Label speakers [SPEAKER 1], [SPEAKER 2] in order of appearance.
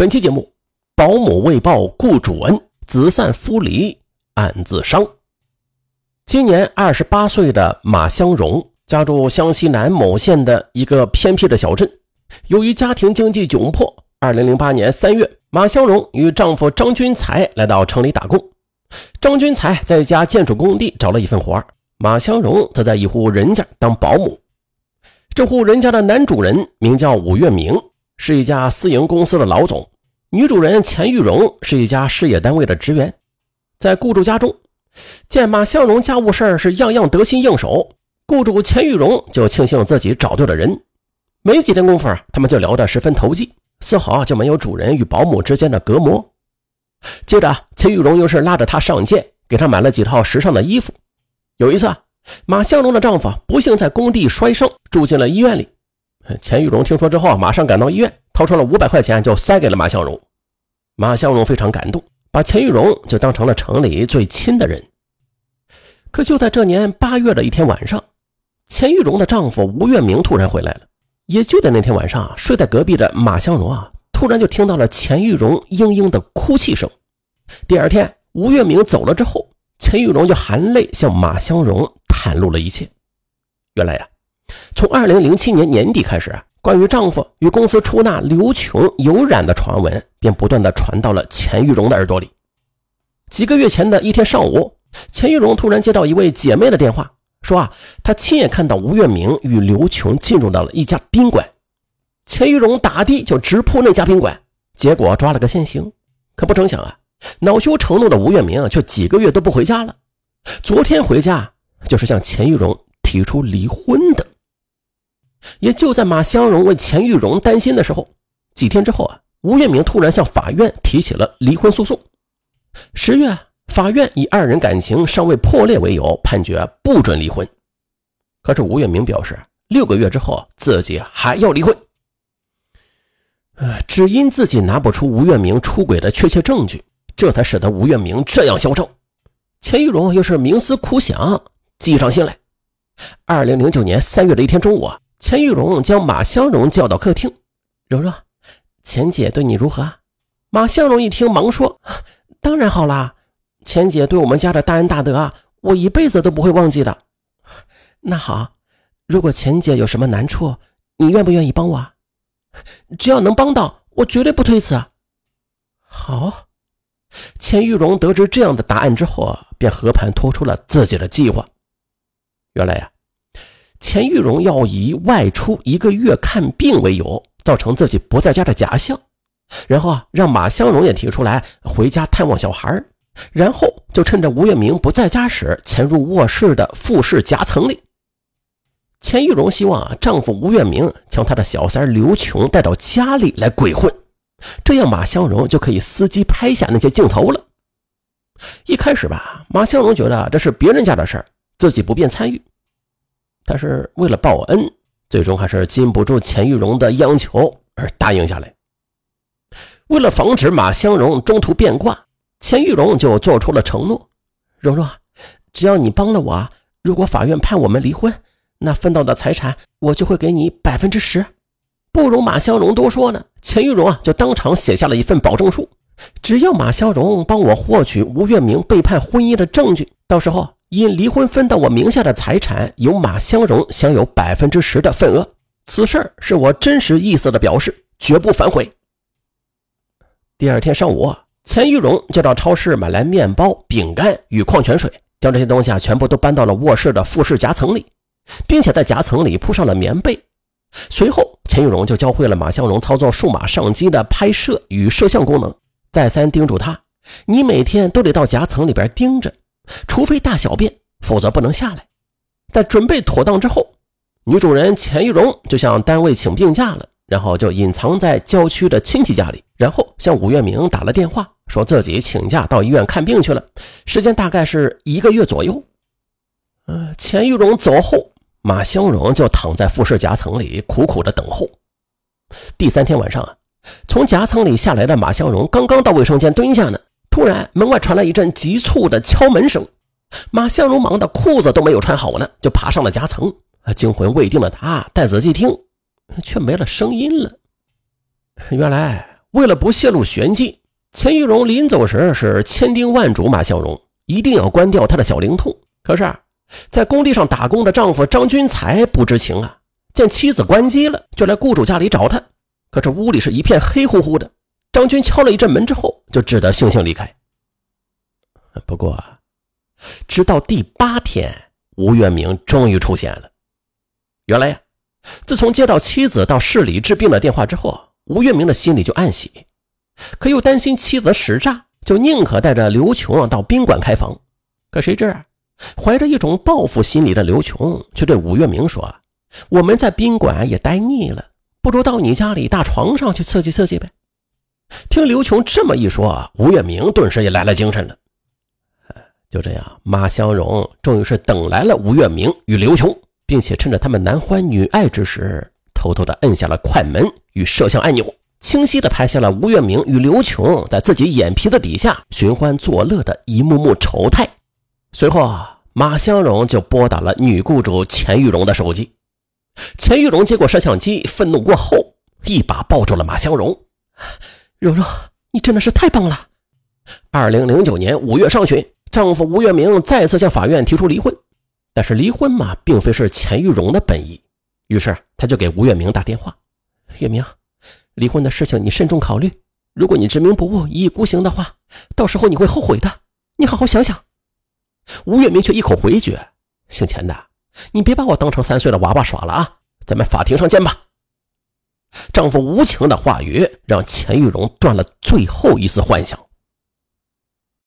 [SPEAKER 1] 本期节目，保姆为报雇主恩，子散夫离暗自伤。今年二十八岁的马香荣，家住湘西南某县的一个偏僻的小镇。由于家庭经济窘迫，二零零八年三月，马香荣与丈夫张军才来到城里打工。张军才在一家建筑工地找了一份活马香荣则在一户人家当保姆。这户人家的男主人名叫武月明。是一家私营公司的老总，女主人钱玉荣是一家事业单位的职员。在雇主家中，见马向荣家务事是样样得心应手，雇主钱玉荣就庆幸自己找对了人。没几天功夫啊，他们就聊得十分投机，丝毫就没有主人与保姆之间的隔膜。接着，钱玉荣又是拉着他上街，给他买了几套时尚的衣服。有一次，马向荣的丈夫不幸在工地摔伤，住进了医院里。钱玉荣听说之后，马上赶到医院，掏出了五百块钱就塞给了马香荣。马香荣非常感动，把钱玉荣就当成了城里最亲的人。可就在这年八月的一天晚上，钱玉荣的丈夫吴月明突然回来了。也就在那天晚上，睡在隔壁的马香荣啊，突然就听到了钱玉荣嘤嘤的哭泣声。第二天，吴月明走了之后，钱玉荣就含泪向马香荣袒露了一切。原来呀。从二零零七年年底开始，关于丈夫与公司出纳刘琼有染的传闻便不断的传到了钱玉荣的耳朵里。几个月前的一天上午，钱玉荣突然接到一位姐妹的电话，说啊，她亲眼看到吴月明与刘琼进入到了一家宾馆。钱玉荣打的就直扑那家宾馆，结果抓了个现行。可不成想啊，恼羞成怒的吴月明啊却几个月都不回家了。昨天回家就是向钱玉荣提出离婚的。也就在马香荣为钱玉荣担心的时候，几天之后啊，吴月明突然向法院提起了离婚诉讼。十月，法院以二人感情尚未破裂为由，判决不准离婚。可是吴月明表示，六个月之后自己还要离婚。呃，只因自己拿不出吴月明出轨的确切证据，这才使得吴月明这样嚣张。钱玉荣又是冥思苦想，计上心来。二零零九年三月的一天中午啊。钱玉荣将马香荣叫到客厅：“柔柔，钱姐对你如何？”马香荣一听，忙说：“当然好啦，钱姐对我们家的大恩大德啊，我一辈子都不会忘记的。那好，如果钱姐有什么难处，你愿不愿意帮我？只要能帮到，我绝对不推辞。”好，钱玉荣得知这样的答案之后，便和盘托出了自己的计划。原来呀。钱玉荣要以外出一个月看病为由，造成自己不在家的假象，然后啊，让马香荣也提出来回家探望小孩然后就趁着吴月明不在家时，潜入卧室的复式夹层里。钱玉荣希望啊，丈夫吴月明将他的小三刘琼带到家里来鬼混，这样马香荣就可以伺机拍下那些镜头了。一开始吧，马香荣觉得这是别人家的事自己不便参与。但是为了报恩，最终还是禁不住钱玉荣的央求而答应下来。为了防止马香荣中途变卦，钱玉荣就做出了承诺：“蓉蓉，只要你帮了我，如果法院判我们离婚，那分到的财产我就会给你百分之十。”不容马香荣多说呢，钱玉荣啊就当场写下了一份保证书：只要马香荣帮我获取吴月明背叛婚姻的证据，到时候。因离婚分到我名下的财产，由马香荣享有百分之十的份额。此事是我真实意思的表示，绝不反悔。第二天上午，钱玉荣就到超市买来面包、饼干与矿泉水，将这些东西啊全部都搬到了卧室的复式夹层里，并且在夹层里铺上了棉被。随后，钱玉荣就教会了马相荣操作数码相机的拍摄与摄像功能，再三叮嘱他：“你每天都得到夹层里边盯着。”除非大小便，否则不能下来。在准备妥当之后，女主人钱玉荣就向单位请病假了，然后就隐藏在郊区的亲戚家里，然后向吴月明打了电话，说自己请假到医院看病去了，时间大概是一个月左右。呃，钱玉荣走后，马香荣就躺在复式夹层里苦苦的等候。第三天晚上啊，从夹层里下来的马香荣刚刚到卫生间蹲下呢。突然，门外传来一阵急促的敲门声。马向荣忙得裤子都没有穿好呢，就爬上了夹层。惊魂未定的他再仔细听，却没了声音了。原来为了不泄露玄机，钱玉荣临走时是千叮万嘱马向荣一定要关掉他的小灵通。可是，在工地上打工的丈夫张军才不知情啊，见妻子关机了，就来雇主家里找他。可这屋里是一片黑乎乎的，张军敲了一阵门之后，就只得悻悻离开。不过，直到第八天，吴月明终于出现了。原来呀，自从接到妻子到市里治病的电话之后，吴月明的心里就暗喜，可又担心妻子使诈，就宁可带着刘琼啊到宾馆开房。可谁知啊，怀着一种报复心理的刘琼却对吴月明说：“我们在宾馆也待腻了，不如到你家里大床上去刺激刺激呗。”听刘琼这么一说，吴月明顿时也来了精神了。就这样，马香荣终于是等来了吴月明与刘琼，并且趁着他们男欢女爱之时，偷偷的摁下了快门与摄像按钮，清晰的拍下了吴月明与刘琼在自己眼皮子底下寻欢作乐的一幕幕丑态。随后啊，马香荣就拨打了女雇主钱玉荣的手机。钱玉荣接过摄像机，愤怒过后，一把抱住了马香荣：“柔柔，你真的是太棒了！”二零零九年五月上旬。丈夫吴月明再次向法院提出离婚，但是离婚嘛，并非是钱玉荣的本意。于是他就给吴月明打电话：“月明，离婚的事情你慎重考虑。如果你执迷不悟、一意孤行的话，到时候你会后悔的。你好好想想。”吴月明却一口回绝：“姓钱的，你别把我当成三岁的娃娃耍了啊！咱们法庭上见吧。”丈夫无情的话语让钱玉荣断了最后一丝幻想。